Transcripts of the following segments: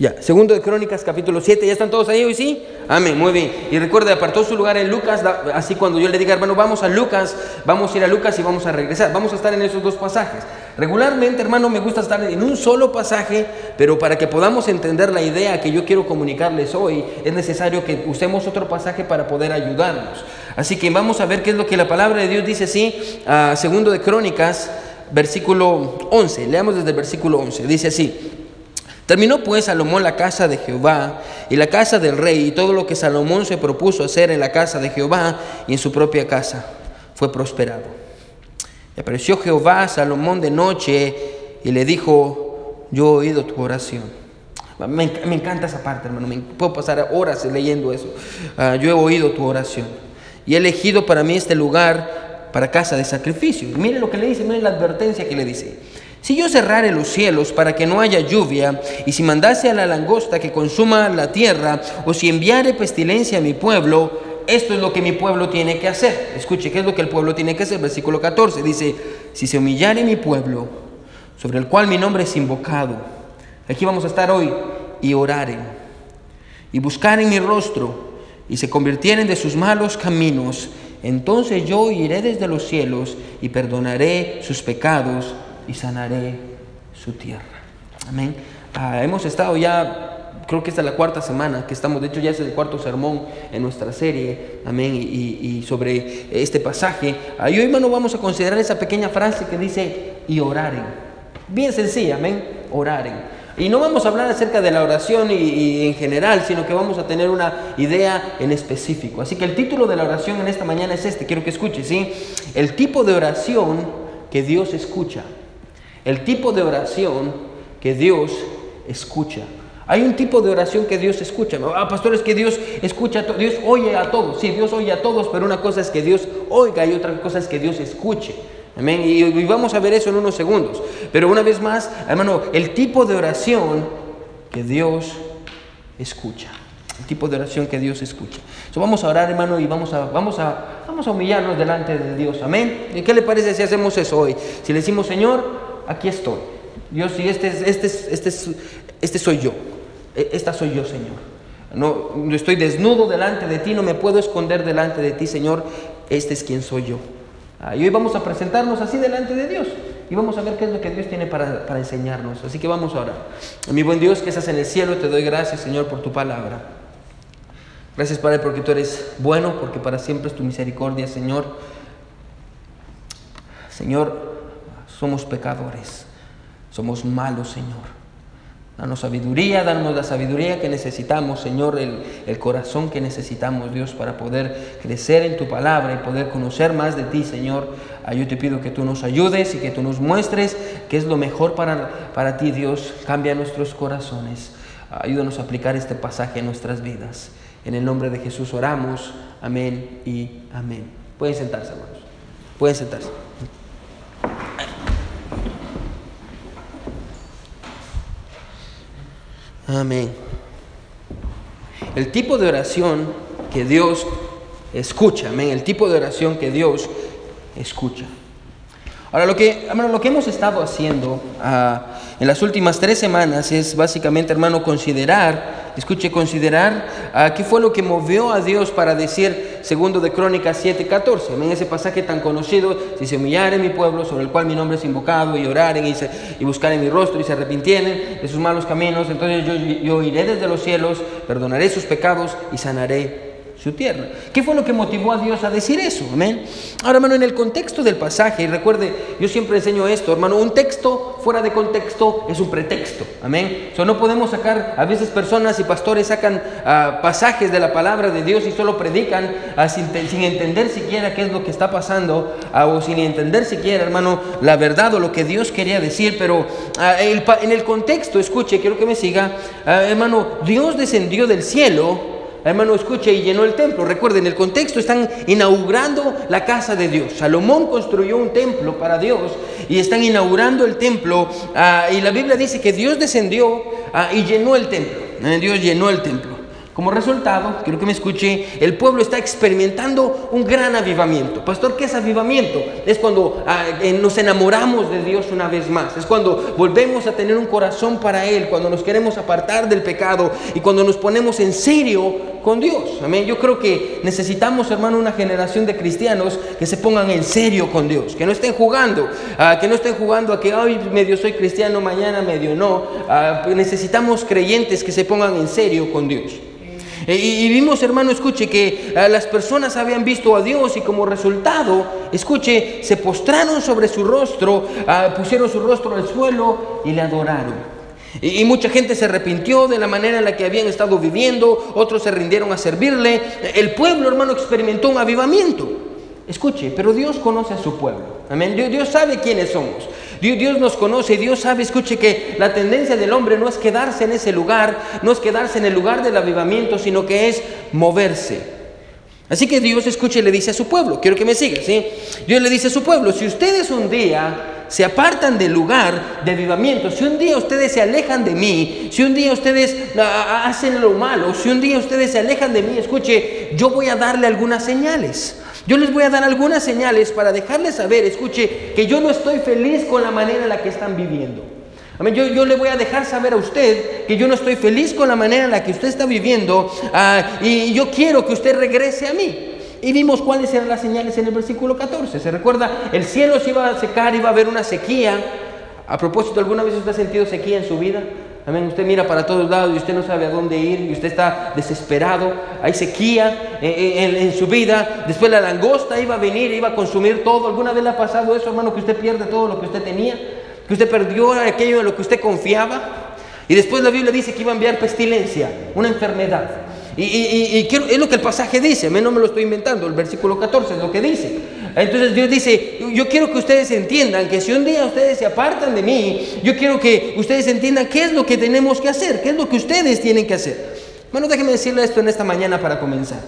Ya, segundo de Crónicas, capítulo 7, ¿ya están todos ahí hoy sí? Amén, muy bien. Y recuerde, apartó su lugar en Lucas, así cuando yo le diga, hermano, vamos a Lucas, vamos a ir a Lucas y vamos a regresar. Vamos a estar en esos dos pasajes. Regularmente, hermano, me gusta estar en un solo pasaje, pero para que podamos entender la idea que yo quiero comunicarles hoy, es necesario que usemos otro pasaje para poder ayudarnos. Así que vamos a ver qué es lo que la palabra de Dios dice así, segundo de Crónicas, versículo 11. Leamos desde el versículo 11. Dice así. Terminó pues Salomón la casa de Jehová y la casa del rey y todo lo que Salomón se propuso hacer en la casa de Jehová y en su propia casa fue prosperado. Y apareció Jehová a Salomón de noche y le dijo, yo he oído tu oración. Me, encanta esa parte, hermano. Me puedo pasar horas leyendo eso. Ah, yo he oído tu oración. Y he elegido para mí este lugar para casa de sacrificio. Y mire lo que le dice, mire la advertencia que le dice. Si yo cerrare los cielos para que no haya lluvia, y si mandase a la langosta que consuma la tierra, o si enviare pestilencia a mi pueblo, esto es lo que mi pueblo tiene que hacer. Escuche, ¿qué es lo que el pueblo tiene que hacer? Versículo 14 dice, si se humillare mi pueblo, sobre el cual mi nombre es invocado, aquí vamos a estar hoy, y oraren, y buscaren mi rostro, y se convirtieren de sus malos caminos, entonces yo iré desde los cielos y perdonaré sus pecados y sanaré su tierra. Amén. Ah, hemos estado ya, creo que esta es la cuarta semana que estamos, de hecho ya es el cuarto sermón en nuestra serie, amén, y, sobre este pasaje. Ah, y hoy, hermano, vamos a considerar esa pequeña frase que dice, y oraren. Bien sencilla, amén, oraren. Y no vamos a hablar acerca de la oración y, en general, sino que vamos a tener una idea en específico. Así que el título de la oración en esta mañana es este, quiero que escuche, ¿sí? El tipo de oración que Dios escucha el tipo de oración que Dios escucha. Hay un tipo de oración que Dios escucha. Ah, pastor, es que Dios escucha, Dios oye a todos. Sí, Dios oye a todos, pero una cosa es que Dios oiga y otra cosa es que Dios escuche. Amén. Y, y vamos a ver eso en unos segundos. Pero una vez más, hermano, el tipo de oración que Dios escucha. El tipo de oración que Dios escucha. So, vamos a orar, hermano, y vamos a, vamos, a, vamos a humillarnos delante de Dios. Amén. ¿Y qué le parece si hacemos eso hoy? Si le decimos, Señor, aquí estoy. Dios, y este, este, este, este soy yo. E, esta soy yo, Señor. No, estoy desnudo delante de ti, no me puedo esconder delante de ti, Señor. Este es quien soy yo. Y hoy vamos a presentarnos así delante de Dios y vamos a ver qué es lo que Dios tiene para, para enseñarnos. Así que vamos a orar. Mi buen Dios que estás en el cielo, te doy gracias, Señor, por tu palabra. Gracias, Padre, porque tú eres bueno, porque para siempre es tu misericordia, Señor. Señor, somos pecadores, somos malos, Señor. Danos sabiduría, danos la sabiduría que necesitamos, Señor, el, el, corazón que necesitamos, Dios, para poder crecer en tu palabra y poder conocer más de ti, Señor. Ah, yo te pido que tú nos ayudes y que tú nos muestres qué es lo mejor para, para ti, Dios. Cambia nuestros corazones. Ayúdanos a aplicar este pasaje en nuestras vidas. En el nombre de Jesús oramos. Amén y amén. Pueden sentarse, hermanos. Pueden sentarse. Amén. El tipo de oración que Dios escucha, amén. El tipo de oración que Dios escucha. Ahora, lo que, lo que hemos estado haciendo ah, en las últimas tres semanas es básicamente, hermano, considerar, escuche, considerar uh, qué fue lo que movió a Dios para decir, segundo de Crónicas 7:14, en ese pasaje tan conocido, si se humillaren mi pueblo, sobre el cual mi nombre es invocado, y oraren y, se, y mi rostro y se arrepintieren de sus malos caminos, entonces yo iré desde los cielos, perdonaré sus pecados y sanaré su tierra. ¿Qué fue lo que motivó a Dios a decir eso? Amén. Ahora, hermano, en el contexto del pasaje, y recuerde, yo siempre enseño esto, hermano, un texto fuera de contexto es un pretexto. Amén. O no podemos sacar, a veces personas y pastores sacan ah, pasajes de la palabra de Dios y solo predican ah, sin, entender siquiera qué es lo que está pasando, ah, o sin entender siquiera, hermano, la verdad o lo que Dios quería decir. Pero en el contexto, escuche, quiero que me siga, hermano, Dios descendió del cielo hermano, escuche, y llenó el templo. Recuerden, el contexto están inaugurando la casa de Dios. Salomón construyó un templo para Dios y están inaugurando el templo. Ah, y la Biblia dice que Dios descendió ah, y llenó el templo. Eh, Dios llenó el templo. Como resultado, quiero que me escuche, el pueblo está experimentando un gran avivamiento. Pastor, ¿qué es avivamiento? Es cuando ah, eh, nos enamoramos de Dios una vez más. Es cuando volvemos a tener un corazón para Él, cuando nos queremos apartar del pecado y cuando nos ponemos en serio con Dios. Amén. Yo creo que necesitamos, hermano, una generación de cristianos que se pongan en serio con Dios, que no estén jugando, ah, que no estén jugando a que hoy medio soy cristiano, mañana medio no. Ah, necesitamos creyentes que se pongan en serio con Dios. Y, vimos, hermano, escuche, que ah, las personas habían visto a Dios y como resultado, escuche, se postraron sobre su rostro, ah, pusieron su rostro al suelo y le adoraron. Y, mucha gente se arrepintió de la manera en la que habían estado viviendo, otros se rindieron a servirle. El pueblo, hermano, experimentó un avivamiento. Escuche, pero Dios conoce a su pueblo. Amén. Dios sabe quiénes somos. Dios, nos conoce, Dios sabe, escuche que la tendencia del hombre no es quedarse en ese lugar, no es quedarse en el lugar del avivamiento, sino que es moverse. Así que Dios, escuche, le dice a su pueblo, quiero que me siga, ¿sí? Dios le dice a su pueblo, si ustedes un día se apartan del lugar de avivamiento, si un día ustedes se alejan de mí, si un día ustedes hacen lo malo, si un día ustedes se alejan de mí, escuche, yo voy a darle algunas señales. Yo les voy a dar algunas señales para dejarles saber, escuche, que yo no estoy feliz con la manera en la que están viviendo. Amén. Yo, yo, le voy a dejar saber a usted que yo no estoy feliz con la manera en la que usted está viviendo ah, y yo quiero que usted regrese a mí. Y vimos cuáles eran las señales en el versículo 14. ¿Se recuerda? El cielo se iba a secar, iba a haber una sequía. A propósito, ¿alguna vez usted ha sentido sequía en su vida? Amén. Usted mira para todos lados y usted no sabe a dónde ir y usted está desesperado. Hay sequía en, su vida. Después la langosta iba a venir, iba a consumir todo. ¿Alguna vez le ha pasado eso, hermano, que usted pierde todo lo que usted tenía? Que usted perdió aquello en lo que usted confiaba. Y después la Biblia dice que iba a enviar pestilencia, una enfermedad. Y, es lo que el pasaje dice, no me lo estoy inventando, el versículo 14 es lo que dice. Entonces Dios dice, yo quiero que ustedes entiendan que si un día ustedes se apartan de mí, yo quiero que ustedes entiendan qué es lo que tenemos que hacer, qué es lo que ustedes tienen que hacer. Bueno, déjenme decirle esto en esta mañana para comenzar.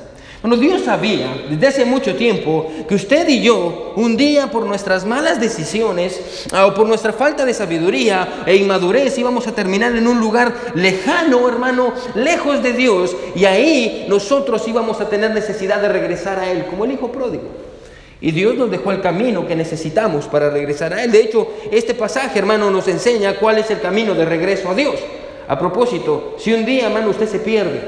Bueno, Dios sabía desde hace mucho tiempo que usted y yo, un día por nuestras malas decisiones ah, o por nuestra falta de sabiduría e inmadurez, íbamos a terminar en un lugar lejano, hermano, lejos de Dios, y ahí nosotros íbamos a tener necesidad de regresar a Él, como el Hijo pródigo. Y Dios nos dejó el camino que necesitamos para regresar a Él. De hecho, este pasaje, hermano, nos enseña cuál es el camino de regreso a Dios. A propósito, si un día, hermano, usted se pierde,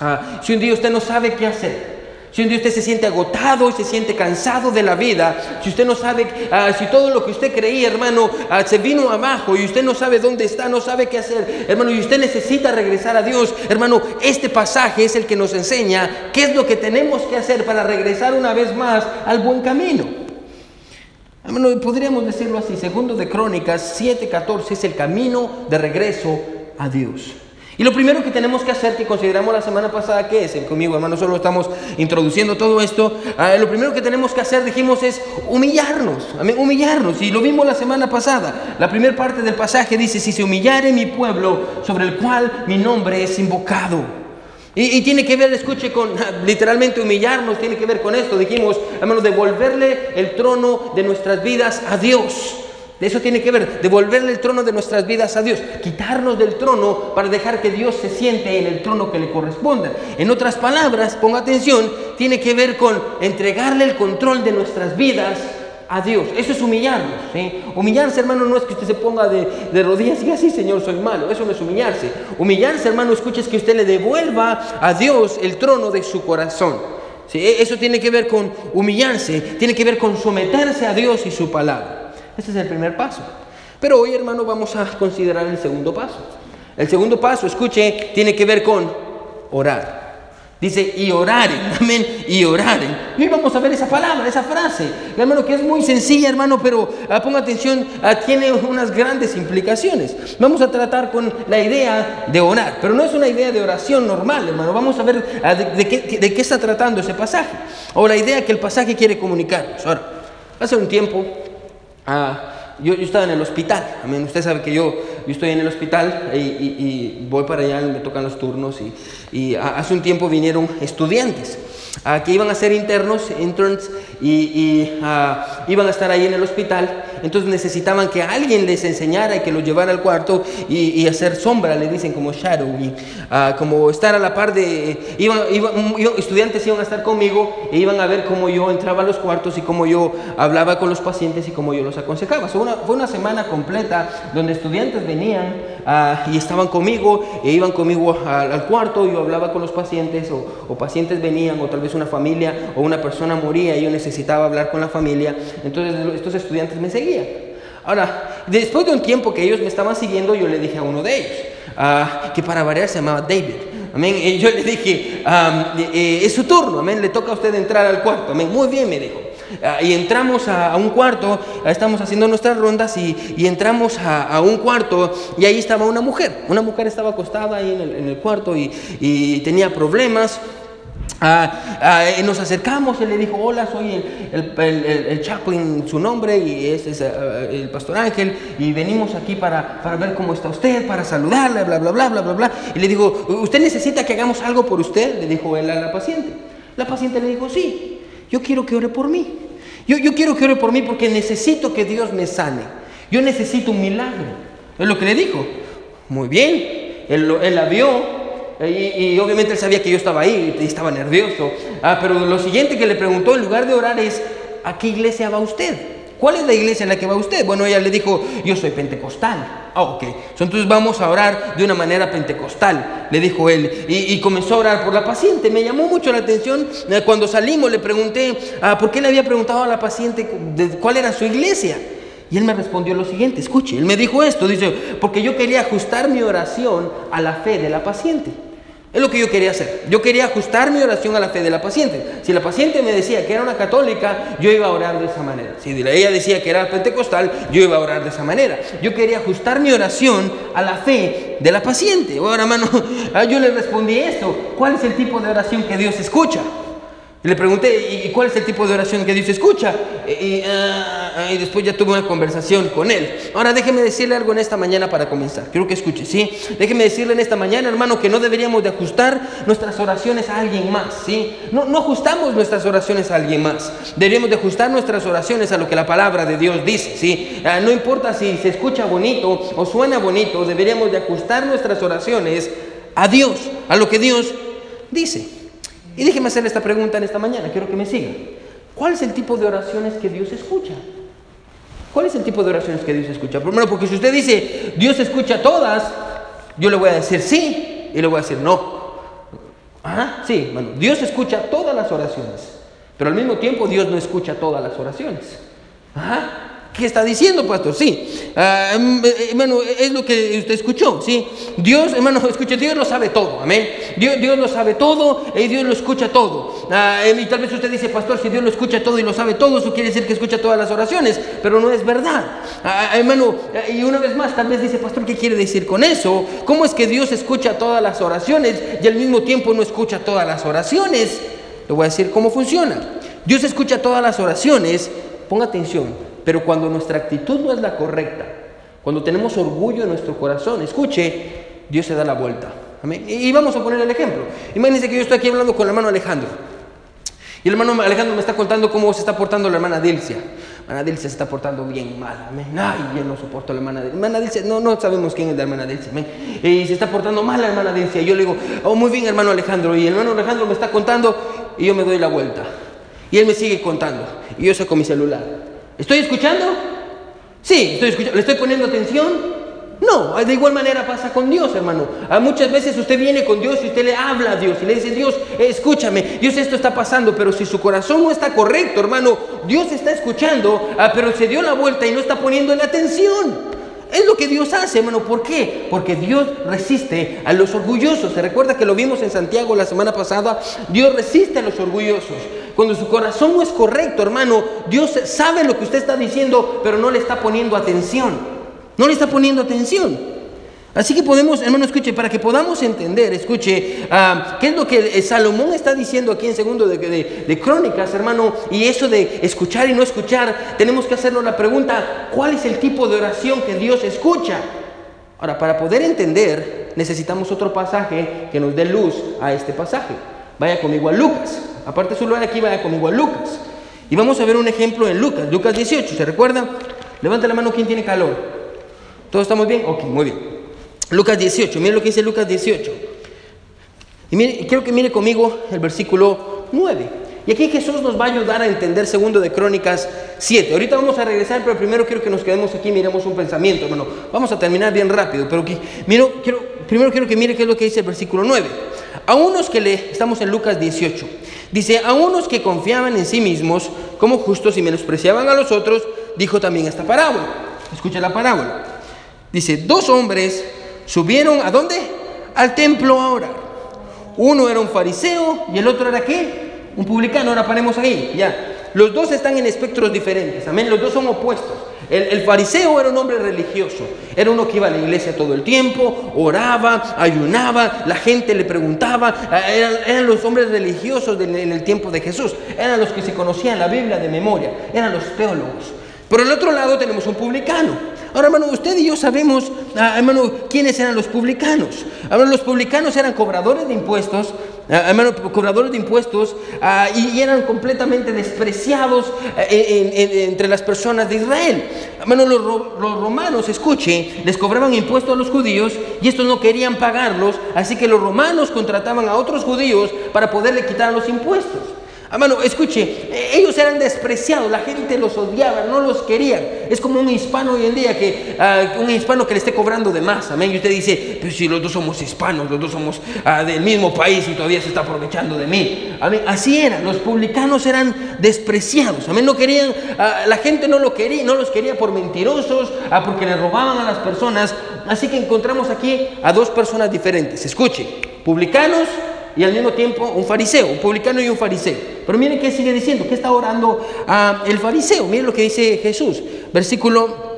ah, si un día usted no sabe qué hacer, si usted se siente agotado y se siente cansado de la vida, si usted no sabe, ah, si todo lo que usted creía, hermano, ah, se vino abajo y usted no sabe dónde está, no sabe qué hacer, hermano, y usted necesita regresar a Dios, hermano, este pasaje es el que nos enseña qué es lo que tenemos que hacer para regresar una vez más al buen camino. Hermano, podríamos decirlo así, segundo de Crónicas 7:14 es el camino de regreso a Dios. Y lo primero que tenemos que hacer, que consideramos la semana pasada, ¿qué es? Conmigo, hermano, solo estamos introduciendo todo esto. Ah, lo primero que tenemos que hacer, dijimos, es humillarnos. Humillarnos. Y lo vimos la semana pasada. La primera parte del pasaje dice, si se humillare mi pueblo, sobre el cual mi nombre es invocado. Y, y, tiene que ver, escuche, con literalmente humillarnos, tiene que ver con esto. Dijimos, hermano, devolverle el trono de nuestras vidas a Dios. De eso tiene que ver, devolverle el trono de nuestras vidas a Dios, quitarnos del trono para dejar que Dios se siente en el trono que le corresponda. En otras palabras, ponga atención, tiene que ver con entregarle el control de nuestras vidas a Dios. Eso es humillarnos. Humillarse, hermano, no es que usted se ponga de, rodillas y así, Señor, soy malo. Eso no es humillarse. Humillarse, hermano, escuche, es que usted le devuelva a Dios el trono de su corazón. E, eso tiene que ver con humillarse, tiene que ver con someterse a Dios y su palabra. Ese es el primer paso. Pero hoy, hermano, vamos a considerar el segundo paso. El segundo paso, escuche, tiene que ver con orar. Dice, y oraren, amén, y oraren. Hoy vamos a ver esa palabra, esa frase, hermano, que es muy sencilla, hermano, pero ah, ponga atención, ah, tiene unas grandes implicaciones. Vamos a tratar con la idea de orar, pero no es una idea de oración normal, hermano. Vamos a ver ah, de, qué, de, qué, está tratando ese pasaje, o la idea que el pasaje quiere comunicarnos. Ahora, hace un tiempo Ah, yo, estaba en el hospital, usted sabe que yo, yo estoy en el hospital y, voy para allá, me tocan los turnos y, hace un tiempo vinieron estudiantes que iban a ser internos, interns y, iban a estar ahí en el hospital entonces necesitaban que alguien les enseñara y que los llevara al cuarto y, hacer sombra, le dicen como shadow, ah, como estar a la par de, iban, estudiantes iban a estar conmigo e iban a ver cómo yo entraba a los cuartos y cómo yo hablaba con los pacientes y cómo yo los aconsejaba. Fue una, fue una semana completa donde estudiantes venían ah, y estaban conmigo e iban conmigo al, cuarto, yo hablaba con los pacientes o, o pacientes venían o tal vez una familia o una persona moría y yo necesitaba hablar con la familia, entonces estos estudiantes me seguían. Ahora, después de un tiempo que ellos me estaban siguiendo, yo le dije a uno de ellos, ah, que para variar se llamaba David. Amén. Y yo le dije, eh, eh, es su turno, amén, le toca a usted entrar al cuarto. Amén. Muy bien, me dijo. Ah, y entramos a, un cuarto, estamos haciendo nuestras rondas y, entramos a, un cuarto y ahí estaba una mujer. Una mujer estaba acostada ahí en el, cuarto y, y tenía problemas. Ah, ah, nos acercamos, él le dijo, hola, soy el, el, el, Chaplin, su nombre, y ese es ah, el pastor Ángel, y venimos aquí para, para, ver cómo está usted, para saludarle, bla, bla, bla, bla, bla, bla. Y le digo, ¿usted necesita que hagamos algo por usted? Le dijo él a la paciente. La paciente le dijo, sí, yo quiero que ore por mí. Yo, yo quiero que ore por mí porque necesito que Dios me sane. Yo necesito un milagro. Es lo que le dijo. Muy bien, él, él la vio, y, obviamente él sabía que yo estaba ahí y estaba nervioso. Ah, pero lo siguiente que le preguntó en lugar de orar es, ¿a qué iglesia va usted? ¿Cuál es la iglesia en la que va usted? Bueno, ella le dijo, yo soy pentecostal. Ah, ok. Entonces vamos a orar de una manera pentecostal, le dijo él. Y, comenzó a orar por la paciente. Me llamó mucho la atención. Eh, cuando salimos le pregunté, ah, ¿por qué le había preguntado a la paciente cuál era su iglesia? Y él me respondió lo siguiente, escuche, él me dijo esto, dice, porque yo quería ajustar mi oración a la fe de la paciente. Es lo que yo quería hacer. Yo quería ajustar mi oración a la fe de la paciente. Si la paciente me decía que era una católica, yo iba a orar de esa manera. Si ella decía que era pentecostal, yo iba a orar de esa manera. Yo quería ajustar mi oración a la fe de la paciente. Ahora, hermano, yo le respondí esto. ¿Cuál es el tipo de oración que Dios escucha? Y le pregunté, ¿y cuál es el tipo de oración que Dios escucha? Ah, y, después ya tuve una conversación con él. Ahora déjeme decirle algo en esta mañana para comenzar. Quiero que escuche, ¿sí? Déjeme decirle en esta mañana, hermano, que no deberíamos de ajustar nuestras oraciones a alguien más, ¿sí? No, no ajustamos nuestras oraciones a alguien más. Deberíamos de ajustar nuestras oraciones a lo que la palabra de Dios dice, ¿sí? Ah, no importa si se escucha bonito o suena bonito, deberíamos de ajustar nuestras oraciones a Dios, a lo que Dios dice. Y déjeme hacerle esta pregunta en esta mañana, quiero que me siga. ¿Cuál es el tipo de oraciones que Dios escucha? ¿Cuál es el tipo de oraciones que Dios escucha? Primero, porque si usted dice, Dios escucha todas, yo le voy a decir sí y le voy a decir no. Ajá, sí, bueno, Dios escucha todas las oraciones, pero al mismo tiempo Dios no escucha todas las oraciones. Ajá. ¿Qué está diciendo, pastor? Sí, ah, em, eh, hermano, es lo que usted escuchó, ¿sí? Dios, hermano, escuche, Dios lo sabe todo, amén. Dios, Dios lo sabe todo y Dios lo escucha todo. Ah, em, y tal vez usted dice, pastor, si Dios lo escucha todo y lo sabe todo, eso quiere decir que escucha todas las oraciones, pero no es verdad. Ah, hermano, y una vez más, tal vez dice, pastor, ¿qué quiere decir con eso? ¿Cómo es que Dios escucha todas las oraciones y al mismo tiempo no escucha todas las oraciones? Le voy a decir cómo funciona. Dios escucha todas las oraciones, ponga atención pero cuando nuestra actitud no es la correcta, cuando tenemos orgullo en nuestro corazón, escuche, Dios se da la vuelta. Y vamos a poner el ejemplo. Imagínense que yo estoy aquí hablando con el hermano Alejandro. Y el hermano Alejandro me está contando cómo se está portando la hermana Dilcia. La hermana Dilcia se está portando bien mal. Ay, yo no soporto a la hermana Dilcia. Hermana Dilcia, no, no sabemos quién es la hermana Dilcia. Y se está portando mal la hermana Dilcia. Y yo le digo, oh, muy bien, hermano Alejandro. Y el hermano Alejandro me está contando y yo me doy la vuelta. Y él me sigue contando. Y yo saco mi celular. ¿Estoy escuchando? Sí, estoy escuchando. ¿Le estoy poniendo atención? No, de igual manera pasa con Dios, hermano. Ah, muchas veces usted viene con Dios y usted le habla a Dios y le dice, Dios, escúchame, Dios esto está pasando, pero si su corazón no está correcto, hermano, Dios está escuchando, ah, pero se dio la vuelta y no está poniendo la atención. Es lo que Dios hace, hermano. ¿Por qué? Porque Dios resiste a los orgullosos. Se recuerda que lo vimos en Santiago la semana pasada. Dios resiste a los orgullosos. Cuando su corazón no es correcto, hermano, Dios sabe lo que usted está diciendo, pero no le está poniendo atención. No le está poniendo atención. Así que podemos, hermano, escuche, para que podamos entender, escuche, ah, qué es lo que Salomón está diciendo aquí en segundo de, Crónicas, hermano, y eso de escuchar y no escuchar, tenemos que hacernos la pregunta, ¿cuál es el tipo de oración que Dios escucha? Ahora, para poder entender, necesitamos otro pasaje que nos dé luz a este pasaje. Vaya conmigo a Lucas. Aparte su lugar aquí, vaya conmigo a Lucas. Y vamos a ver un ejemplo en Lucas, Lucas 18, ¿se recuerda? Levanta la mano quien tiene calor. ¿Todos estamos bien? Ok, muy bien. Lucas 18, mire lo que dice Lucas 18. Y mire, quiero que mire conmigo el versículo 9. Y aquí Jesús nos va a ayudar a entender segundo de Crónicas 7. Ahorita vamos a regresar, pero primero quiero que nos quedemos aquí y miremos un pensamiento, hermano. Vamos a terminar bien rápido, pero que, miro, quiero, primero quiero que mire qué es lo que dice el versículo 9. A unos que le, estamos en Lucas 18, dice, a unos que confiaban en sí mismos como justos y menospreciaban a los otros, dijo también esta parábola. Escucha la parábola. Dice, dos hombres subieron a dónde? Al templo a orar. Uno era un fariseo y el otro era qué? Un publicano. Ahora paremos ahí, ya. Los dos están en espectros diferentes, amén. Los dos son opuestos. El, fariseo era un hombre religioso, era uno que iba a la iglesia todo el tiempo, oraba, ayunaba, la gente le preguntaba, eh, eran, los hombres religiosos en el tiempo de Jesús, eran los que se conocían la Biblia de memoria, eran los teólogos. Por el otro lado tenemos un publicano, Ahora, hermano, usted y yo sabemos, ah, quiénes eran los publicanos. Ahora, los publicanos eran cobradores de impuestos, ah, hermano, cobradores de impuestos, ah, y, eran completamente despreciados eh, entre las personas de Israel. Hermano, los, los romanos, escuche, les cobraban impuestos a los judíos y estos no querían pagarlos, así que los romanos contrataban a otros judíos para poderle quitar los impuestos. Hermano, escuche, e, ellos eran despreciados, la gente los odiaba, no los querían. Es como un hispano hoy en día, que ah, un hispano que le esté cobrando de más, amén. Y usted dice, pero si los dos somos hispanos, los dos somos ah, del mismo país y todavía se está aprovechando de mí. Así eran, los publicanos eran despreciados, amén. No querían, ah, la gente no, lo quería, no los quería por mentirosos, porque le robaban a las personas. Así que encontramos aquí a dos personas diferentes. Escuche, publicanos y al mismo tiempo un fariseo, un publicano y un fariseo. Pero miren qué sigue diciendo, qué está orando ah, el fariseo. Miren lo que dice Jesús, versículo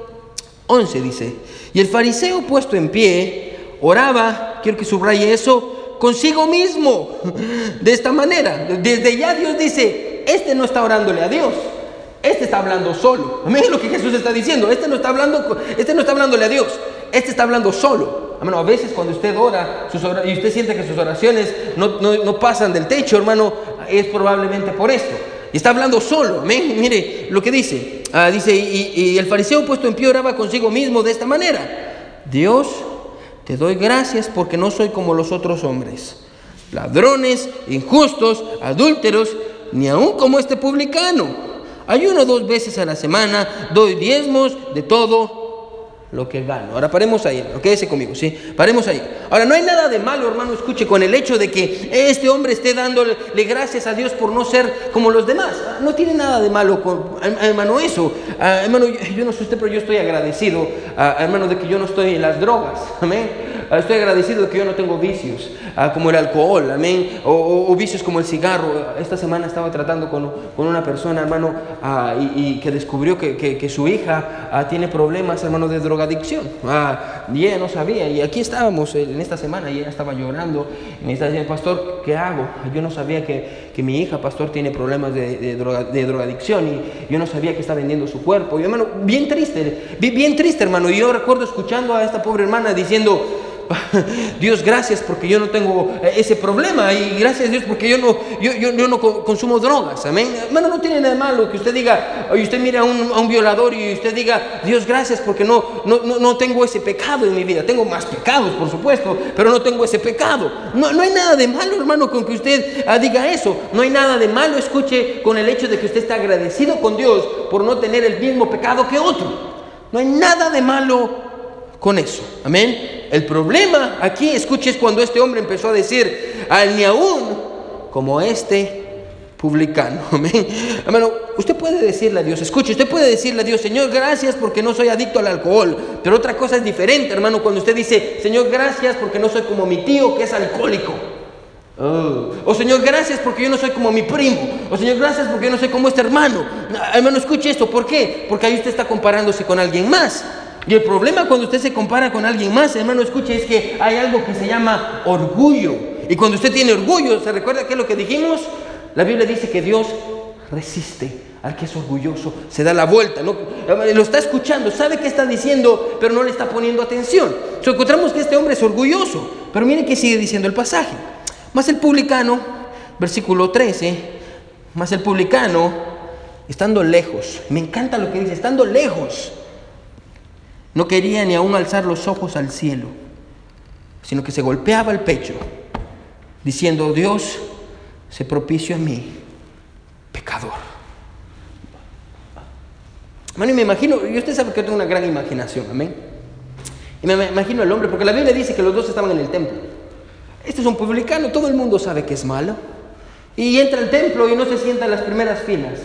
11 dice, y el fariseo puesto en pie oraba, quiero que subraye eso, consigo mismo, de esta manera. Desde ya Dios dice, este no está orándole a Dios. Este está hablando solo. Miren lo que Jesús está diciendo. Este no está hablando, este no está hablándole a Dios. Este está hablando solo hermano, a veces cuando usted ora y usted siente que sus oraciones no, pasan del techo, hermano, es probablemente por esto. Y está hablando solo, mire lo que dice. Ah, dice, y, y, el fariseo puesto en pie oraba consigo mismo de esta manera. Dios, te doy gracias porque no soy como los otros hombres, ladrones, injustos, adúlteros, ni aun como este publicano. Ayuno dos veces a la semana, doy diezmos de todo lo que gano. Ahora paremos ahí, quédese conmigo, ¿sí? Paremos ahí. Ahora, no hay nada de malo, hermano, escuche, con el hecho de que este hombre esté dándole gracias a Dios por no ser como los demás. No tiene nada de malo, con, hermano, eso. Ah, hermano, yo, no sé usted, pero yo estoy agradecido, ah, hermano, de que yo no estoy en las drogas. Amén. Ah, estoy agradecido de que yo no tengo vicios, ah, como el alcohol, amén, o, vicios como el cigarro. Esta semana estaba tratando con, una persona, hermano, ah, y, que descubrió que, su hija tiene problemas, hermano, de drogadicción. y ella no sabía, y aquí estábamos en esta semana, y ella estaba llorando, y me está diciendo, pastor, ¿qué hago? Yo no sabía que, mi hija, pastor, tiene problemas de, drogadicción, y yo no sabía que está vendiendo su cuerpo. Y hermano, bien triste, bien triste, hermano. Y yo recuerdo escuchando a esta pobre hermana diciendo, Dios, gracias porque yo no tengo eh, ese problema y gracias Dios porque yo no, yo, yo, no consumo drogas. Amén. Hermano, no tiene nada malo que usted diga, y usted mira a un, violador y usted diga, Dios, gracias porque no, no, no, tengo ese pecado en mi vida. Tengo más pecados, por supuesto, pero no tengo ese pecado. No, no hay nada de malo, hermano, con que usted ah, diga eso. No hay nada de malo, escuche, con el hecho de que usted está agradecido con Dios por no tener el mismo pecado que otro. No hay nada de malo con eso. Amén. El problema aquí, escuche, es cuando este hombre empezó a decir, al ni aún como este publicano. Amén. Hermano, usted puede decirle a Dios, escuche, usted puede decirle a Dios, Señor, gracias porque no soy adicto al alcohol. Pero otra cosa es diferente, hermano, cuando usted dice, Señor, gracias porque no soy como mi tío que es alcohólico. Oh. O Señor, gracias porque yo no soy como mi primo. O Señor, gracias porque yo no soy como este hermano. Hermano, escuche esto. ¿Por qué? Porque ahí usted está comparándose con alguien más. Y el problema cuando usted se compara con alguien más, hermano, escuche, es que hay algo que se llama orgullo. Y cuando usted tiene orgullo, ¿se recuerda qué es lo que dijimos? La Biblia dice que Dios resiste al que es orgulloso, se da la vuelta, ¿no? lo está escuchando, sabe qué está diciendo, pero no le está poniendo atención. So, encontramos que este hombre es orgulloso, pero miren qué sigue diciendo el pasaje. Más el publicano, versículo 13, más el publicano, estando lejos, me encanta lo que dice, estando lejos no quería ni aún alzar los ojos al cielo, sino que se golpeaba el pecho, diciendo, Dios, se propicio a mí, pecador. Bueno, y me imagino, y usted sabe que yo tengo una gran imaginación, amén. Y me imagino el hombre, porque la Biblia dice que los dos estaban en el templo. Este es un publicano, todo el mundo sabe que es malo. Y entra al templo y no se sienta en las primeras filas.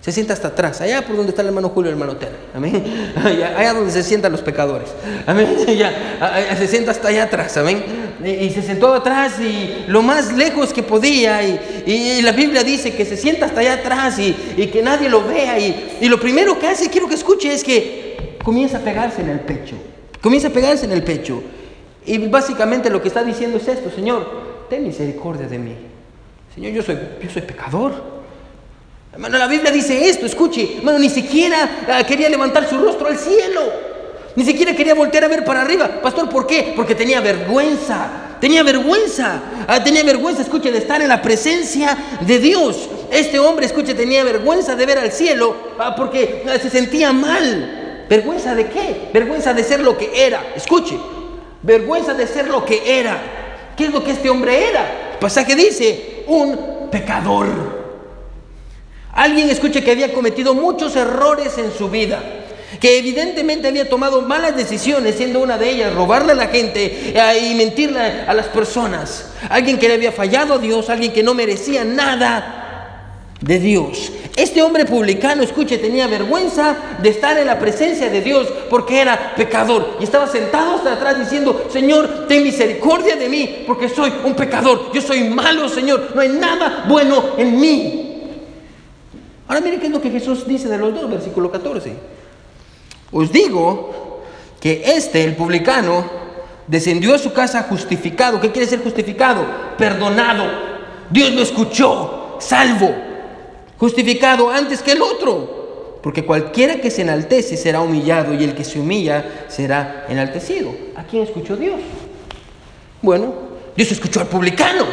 Se sienta hasta atrás, allá por donde está el hermano Julio y el hermano Terry. Amén. Allá, donde se sientan los pecadores. Amén. se sienta hasta allá atrás. Amén. Y, se sentó atrás y lo más lejos que podía. Y, la Biblia dice que se sienta hasta allá atrás y, que nadie lo vea. Y, lo primero que hace, quiero que escuche, es que comienza a pegarse en el pecho. Comienza a pegarse en el pecho. Y básicamente lo que está diciendo es esto, Señor, ten misericordia de mí. Señor, yo soy, yo soy pecador. Hermano, la Biblia dice esto, escuche, hermano, ni siquiera ah, quería levantar su rostro al cielo. Ni siquiera quería voltear a ver para arriba. Pastor, ¿por qué? Porque tenía vergüenza. Tenía vergüenza. Ah, tenía vergüenza, escuche, de estar en la presencia de Dios. Este hombre, escuche, tenía vergüenza de ver al cielo ah, porque se sentía mal. ¿Vergüenza de qué? Vergüenza de ser lo que era. Escuche, vergüenza de ser lo que era. ¿Qué es lo que este hombre era? El pasaje dice, un pecador. Alguien escuche que había cometido muchos errores en su vida que evidentemente había tomado malas decisiones, siendo una de ellas robarle a la gente eh, y mentirle a las personas. Alguien que le había fallado a Dios, alguien que no merecía nada de Dios. Este hombre publicano, escuche, tenía vergüenza de estar en la presencia de Dios porque era pecador. Y estaba sentado hasta atrás diciendo, Señor, ten misericordia de mí porque soy un pecador. Yo soy malo, Señor. No hay nada bueno en mí. Ahora miren qué es lo que Jesús dice de los dos, versículo 14. Os digo que este, el publicano, descendió a su casa justificado. ¿Qué quiere ser justificado? Perdonado. Dios lo escuchó, salvo justificado antes que el otro. Porque cualquiera que se enaltece será humillado y el que se humilla será enaltecido. ¿A quién escuchó Dios? Bueno, Dios escuchó al publicano.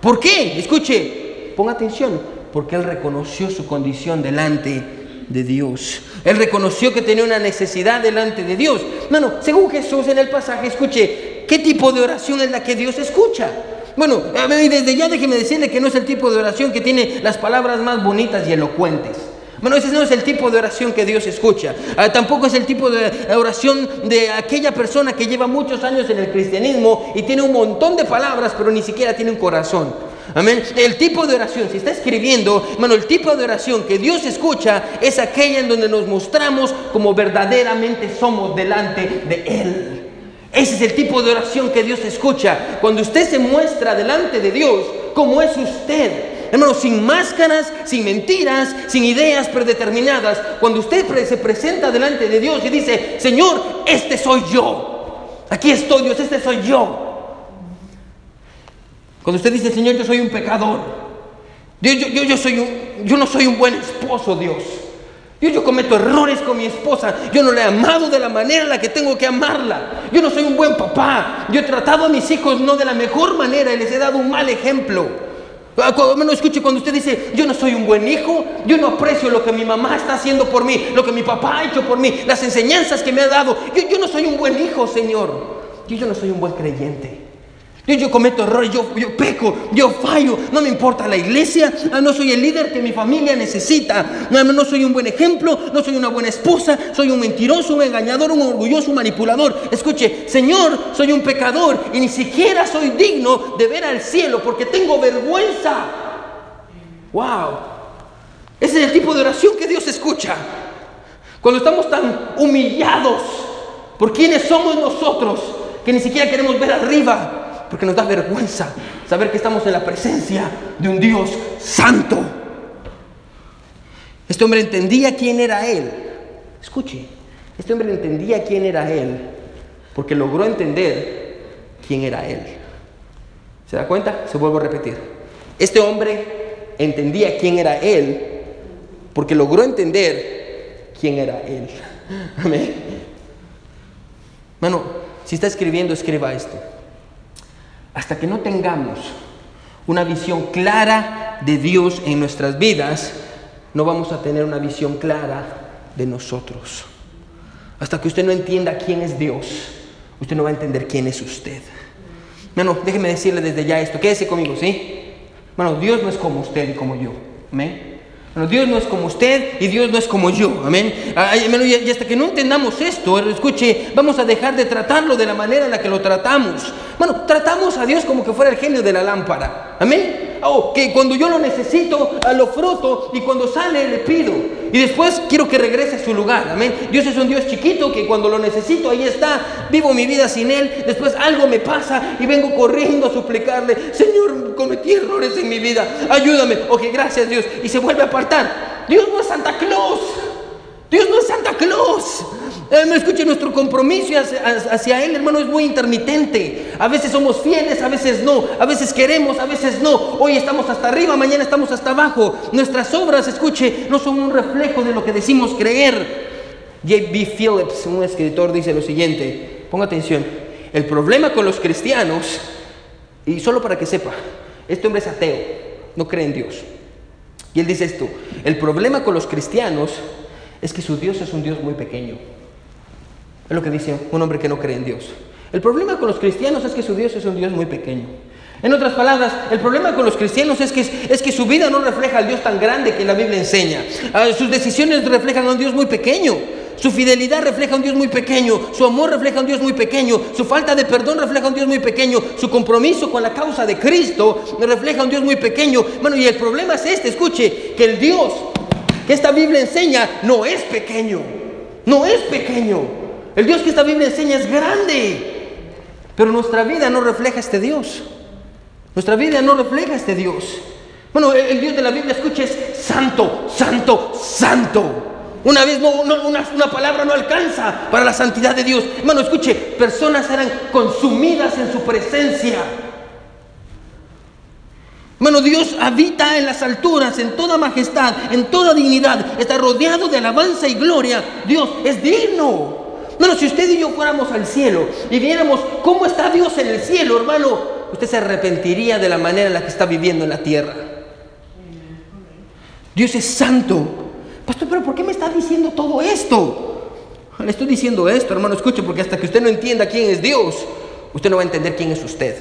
¿Por qué? Escuche, ponga atención, porque él reconoció su condición delante de Dios. Él reconoció que tenía una necesidad delante de Dios. Bueno, según Jesús en el pasaje, escuche, ¿qué tipo de oración es la que Dios escucha? Bueno, desde ya déjeme decirle que no es el tipo de oración que tiene las palabras más bonitas y elocuentes. Bueno, ese no es el tipo de oración que Dios escucha. Ah, tampoco es el tipo de oración de aquella persona que lleva muchos años en el cristianismo y tiene un montón de palabras, pero ni siquiera tiene un corazón. Amén. El tipo de oración, si está escribiendo, bueno, el tipo de oración que Dios escucha es aquella en donde nos mostramos como verdaderamente somos delante de Él. Ese es el tipo de oración que Dios escucha. Cuando usted se muestra delante de Dios como es usted. Hermano, sin máscaras, sin mentiras, sin ideas predeterminadas. Cuando usted se presenta delante de Dios y dice, Señor, este soy yo. Aquí estoy, Dios, este soy yo. Cuando usted dice, Señor, yo soy un pecador. Dios, yo, yo, soy un, yo no soy un buen esposo, Dios. Yo, yo cometo errores con mi esposa. Yo no la he amado de la manera en la que tengo que amarla. Yo no soy un buen papá. Yo he tratado a mis hijos no de la mejor manera y les he dado un mal ejemplo. Ah, cuando no escuche cuando usted dice, yo no soy un buen hijo, yo no aprecio lo que mi mamá está haciendo por mí, lo que mi papá ha hecho por mí, las enseñanzas que me ha dado. Yo, yo no soy un buen hijo, Señor. Yo, yo no soy un buen creyente. Yo, cometo errores, yo, peco, yo fallo, no me importa la iglesia, ah, no soy el líder que mi familia necesita, no, no soy un buen ejemplo, no soy una buena esposa, soy un mentiroso, un engañador, un orgulloso, un manipulador. Escuche, Señor, soy un pecador y ni siquiera soy digno de ver al cielo porque tengo vergüenza. Wow, ese es el tipo de oración que Dios escucha. Cuando estamos tan humillados por quienes somos nosotros que ni siquiera queremos ver arriba porque nos da vergüenza saber que estamos en la presencia de un Dios santo. Este hombre entendía quién era Él. Escuche, este hombre entendía quién era Él porque logró entender quién era Él. ¿Se da cuenta? Se vuelvo a repetir. Este hombre entendía quién era Él porque logró entender quién era Él. Amén. Bueno, si está escribiendo, escriba esto. Hasta que no tengamos una visión clara de Dios en nuestras vidas, no vamos a tener una visión clara de nosotros. Hasta que usted no entienda quién es Dios, usted no va a entender quién es usted. Bueno, déjeme decirle desde ya esto, quédese conmigo, ¿sí? Bueno, Dios no es como usted y como yo. Amén. Bueno, Dios no es como usted y Dios no es como yo. Amén. Y hasta que no entendamos esto, escuche, vamos a dejar de tratarlo de la manera en la que lo tratamos. Bueno, tratamos a Dios como que fuera el genio de la lámpara. Amén. Oh, que cuando yo lo necesito, lo froto y cuando sale le pido. Y después quiero que regrese a su lugar. Amén. Dios es un Dios chiquito que cuando lo necesito, ahí está. Vivo mi vida sin Él. Después algo me pasa y vengo corriendo a suplicarle, Señor, cometí errores en mi vida. Ayúdame. Ok, gracias Dios. Y se vuelve a apartar. Dios no es Santa Claus. Dios no es Santa Claus. Eh, escuche, nuestro compromiso hacia, Él, hermano, es muy intermitente. A veces somos fieles, a veces no. A veces queremos, a veces no. Hoy estamos hasta arriba, mañana estamos hasta abajo. Nuestras obras, escuche, no son un reflejo de lo que decimos creer. J.B. Phillips, un escritor, dice lo siguiente. Ponga atención. El problema con los cristianos, y solo para que sepa, este hombre es ateo, no cree en Dios. Y él dice esto, el problema con los cristianos es que su Dios es un Dios muy pequeño. Es lo que dice un hombre que no cree en Dios. El problema con los cristianos es que su Dios es un Dios muy pequeño. En otras palabras, el problema con los cristianos es que, es que su vida no refleja al Dios tan grande que la Biblia enseña. Ah, sus decisiones reflejan a un Dios muy pequeño. Su fidelidad refleja a un Dios muy pequeño. Su amor refleja a un Dios muy pequeño. Su falta de perdón refleja a un Dios muy pequeño. Su compromiso con la causa de Cristo refleja a un Dios muy pequeño. Bueno, y el problema es este, escuche, que el Dios que esta Biblia enseña no es pequeño. No es pequeño. El Dios que esta Biblia enseña es grande, pero nuestra vida no refleja este Dios. Nuestra vida no refleja este Dios. Bueno, el, Dios de la Biblia, escuche, es santo, santo, santo. Una vez no, una, una, palabra no alcanza para la santidad de Dios. Hermano, escuche, personas eran consumidas en su presencia. Hermano, Dios habita en las alturas, en toda majestad, en toda dignidad. Está rodeado de alabanza y gloria. Dios es digno. No, si usted y yo fuéramos al cielo y viéramos cómo está Dios en el cielo, hermano, usted se arrepentiría de la manera en la que está viviendo en la tierra. Dios es santo. Pastor, pero ¿por qué me está diciendo todo esto? Le estoy diciendo esto, hermano, escuche, porque hasta que usted no entienda quién es Dios, usted no va a entender quién es usted.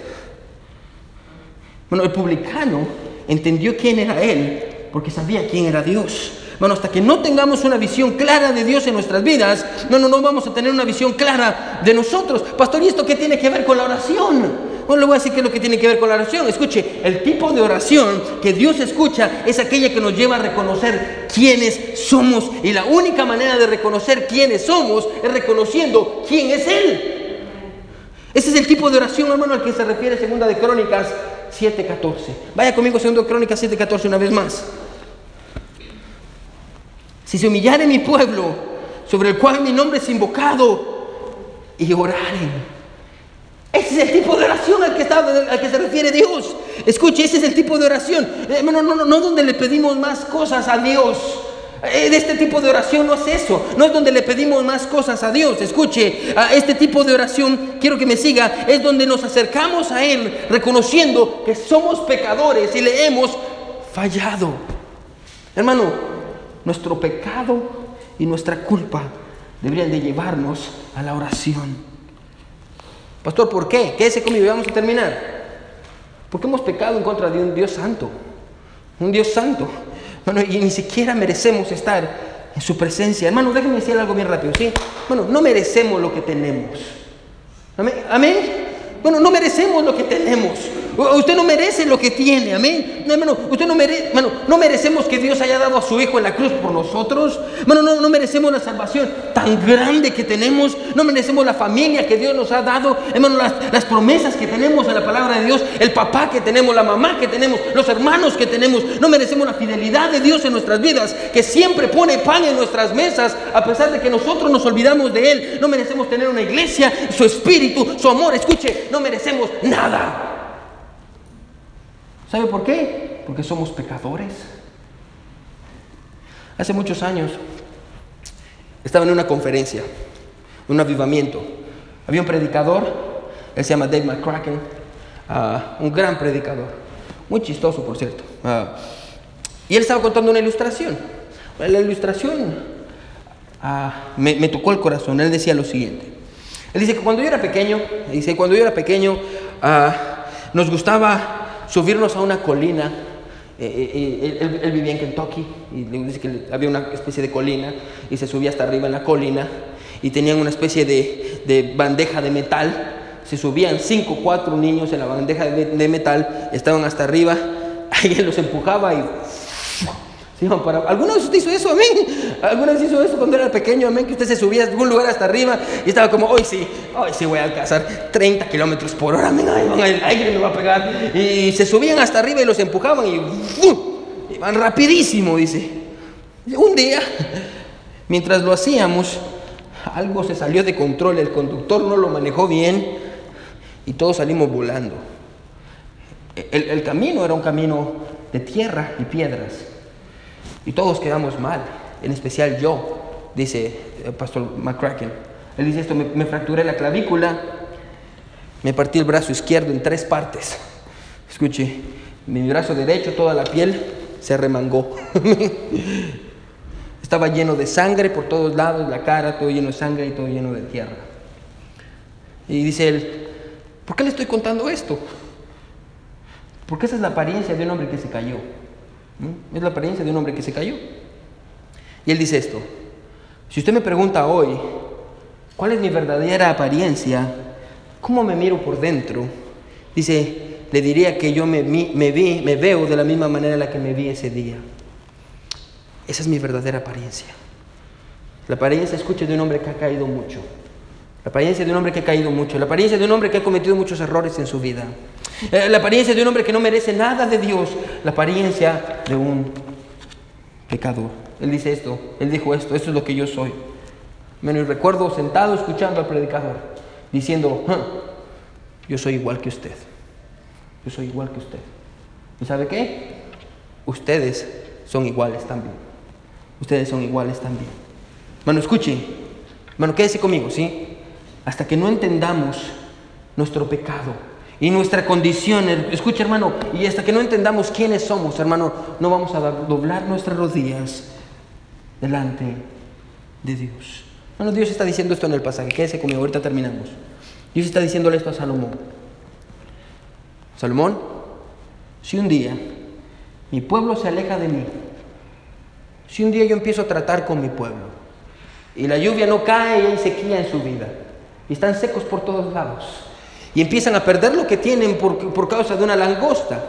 Bueno, el publicano entendió quién era él porque sabía quién era Dios. Bueno, hasta que no tengamos una visión clara de Dios en nuestras vidas, no, no, no vamos a tener una visión clara de nosotros. Pastor, ¿y esto qué tiene que ver con la oración? Bueno, le voy a decir qué es lo que tiene que ver con la oración. Escuche, el tipo de oración que Dios escucha es aquella que nos lleva a reconocer quiénes somos. Y la única manera de reconocer quiénes somos es reconociendo quién es Él. Ese es el tipo de oración, hermano, al que se refiere Segunda de Crónicas 7.14. Vaya conmigo, Segunda de Crónicas 7.14 una vez más. Si se humillare mi pueblo, sobre el cual mi nombre es invocado, y oraren. Ese es el tipo de oración al que, está, al que se refiere Dios. Escuche, ese es el tipo de oración. Eh, no, no, no, no donde le pedimos más cosas a Dios. Eh, este tipo de oración no es eso. No es donde le pedimos más cosas a Dios. Escuche, este tipo de oración, quiero que me siga, es donde nos acercamos a Él reconociendo que somos pecadores y le hemos fallado. Hermano, nuestro pecado y nuestra culpa deberían de llevarnos a la oración. Pastor, ¿por qué? Quédese conmigo y vamos a terminar. Porque hemos pecado en contra de un Dios santo. Un Dios santo. Bueno, y ni siquiera merecemos estar en su presencia. Hermano, déjenme decir algo bien rápido, ¿sí? Bueno, no merecemos lo que tenemos. Amén. ¿Amén? Bueno, no merecemos lo que tenemos. Usted no merece lo que tiene, amén. No, hermano, usted no merece, hermano, no merecemos que Dios haya dado a su Hijo en la cruz por nosotros. Hermano, no, no merecemos la salvación tan grande que tenemos. No merecemos la familia que Dios nos ha dado. Hermano, las, las promesas que tenemos en la palabra de Dios, el papá que tenemos, la mamá que tenemos, los hermanos que tenemos. No merecemos la fidelidad de Dios en nuestras vidas, que siempre pone pan en nuestras mesas, a pesar de que nosotros nos olvidamos de Él. No merecemos tener una iglesia, su espíritu, su amor. Escuche, no merecemos nada. ¿Sabe por qué? Porque somos pecadores. Hace muchos años estaba en una conferencia, un avivamiento. Había un predicador, él se llama Dave McCracken, ah, un gran predicador, muy chistoso por cierto. Ah, y él estaba contando una ilustración. La ilustración ah, me, tocó el corazón. Él decía lo siguiente. Él dice que cuando yo era pequeño, dice, cuando yo era pequeño, nos gustaba subirnos a una colina. Eh, eh, eh, él, vivía en Kentucky y le dice que había una especie de colina y se subía hasta arriba en la colina y tenían una especie de, de bandeja de metal. Se subían cinco o cuatro niños en la bandeja de, de metal, estaban hasta arriba, alguien los empujaba y iban para... ¿Alguna vez usted hizo eso, amén? ¿Alguna vez hizo eso cuando era pequeño, amén? Que usted se subía a algún lugar hasta arriba y estaba como, hoy sí, hoy sí voy a alcanzar 30 kilómetros por hora, amén, van, el aire me va a pegar. Y se subían hasta arriba y los empujaban y ¡fum! rapidísimo, dice. Un día, mientras lo hacíamos, algo se salió de control, el conductor no lo manejó bien y todos salimos volando. El camino era un camino de tierra y piedras. Y todos quedamos mal, en especial yo, dice el pastor McCracken. Él dice esto, me, me, fracturé la clavícula, me partí el brazo izquierdo en tres partes. Escuche, mi brazo derecho, toda la piel se remangó. Estaba lleno de sangre por todos lados, la cara, todo lleno de sangre y todo lleno de tierra. Y dice él, ¿por qué le estoy contando esto? Porque esa es la apariencia de un hombre que se cayó. Es la apariencia de un hombre que se cayó. Y él dice esto, si usted me pregunta hoy, ¿cuál es mi verdadera apariencia? ¿Cómo me miro por dentro? Dice, le diría que yo me, me, vi, me veo de la misma manera en la que me vi ese día. Esa es mi verdadera apariencia. La apariencia, escuche, de un hombre que ha caído mucho. La apariencia de un hombre que ha caído mucho. La apariencia de un hombre que ha cometido muchos errores en su vida. Eh, la apariencia de un hombre que no merece nada de Dios. La apariencia de un pecador. Él dice esto, él dijo esto, esto es lo que yo soy. Me recuerdo sentado escuchando al predicador, diciendo, yo soy igual que usted. Yo soy igual que usted. ¿Y sabe qué? Ustedes son iguales también. Ustedes son iguales también. Bueno, escuche. Bueno, quédese conmigo, ¿sí? Hasta que no entendamos nuestro pecado, y nuestra condición, escucha hermano, y hasta que no entendamos quiénes somos, hermano, no vamos a doblar nuestras rodillas delante de Dios. Bueno, Dios está diciendo esto en el pasaje, quédese conmigo, ahorita terminamos. Dios está diciéndole esto a Salomón. Salomón, si un día mi pueblo se aleja de mí, si un día yo empiezo a tratar con mi pueblo y la lluvia no cae y hay sequía en su vida y están secos por todos lados, y empiezan a perder lo que tienen por, por causa de una langosta.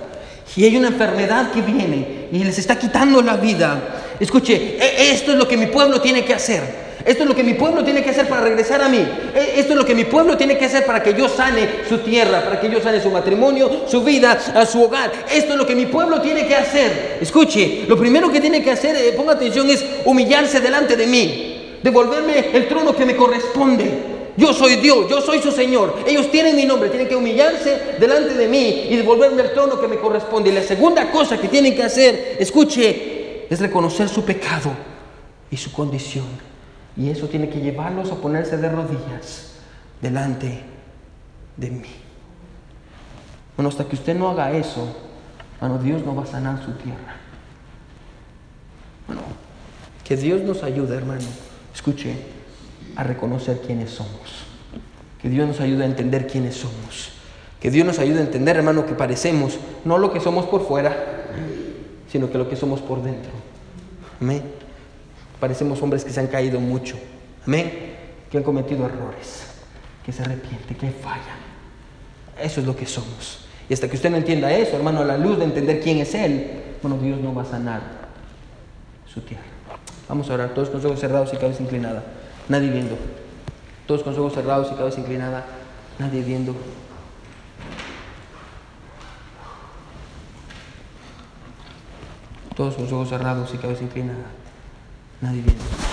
Y hay una enfermedad que viene y les está quitando la vida. Escuche, e, esto es lo que mi pueblo tiene que hacer. Esto es lo que mi pueblo tiene que hacer para regresar a mí. E, esto es lo que mi pueblo tiene que hacer para que yo sane su tierra, para que yo sane su matrimonio, su vida, a su hogar. Esto es lo que mi pueblo tiene que hacer. Escuche, lo primero que tiene que hacer, eh, ponga atención, es humillarse delante de mí, devolverme el trono que me corresponde. Yo soy Dios, yo soy su Señor. Ellos tienen mi nombre, tienen que humillarse delante de mí y devolverme el trono que me corresponde. Y la segunda cosa que tienen que hacer, escuche, es reconocer su pecado y su condición. Y eso tiene que llevarlos a ponerse de rodillas delante de mí. Bueno, hasta que usted no haga eso, bueno, Dios no va a sanar su tierra. Bueno, que Dios nos ayude, hermano. Escuche, a reconocer quiénes somos. Que Dios nos ayude a entender quiénes somos. Que Dios nos ayude a entender, hermano, que parecemos no lo que somos por fuera, sino que lo que somos por dentro. Amén. Parecemos hombres que se han caído mucho. Amén. Que han cometido errores, que se arrepienten, que fallan. Eso es lo que somos. Y hasta que usted no entienda eso, hermano, a la luz de entender quién es Él, bueno, Dios no va a sanar su tierra. Vamos a orar todos con los ojos cerrados y cabeza inclinada nadie viendo. Todos con los ojos cerrados y cabeza inclinada, nadie viendo. Todos con los ojos cerrados y cabeza inclinada, nadie viendo.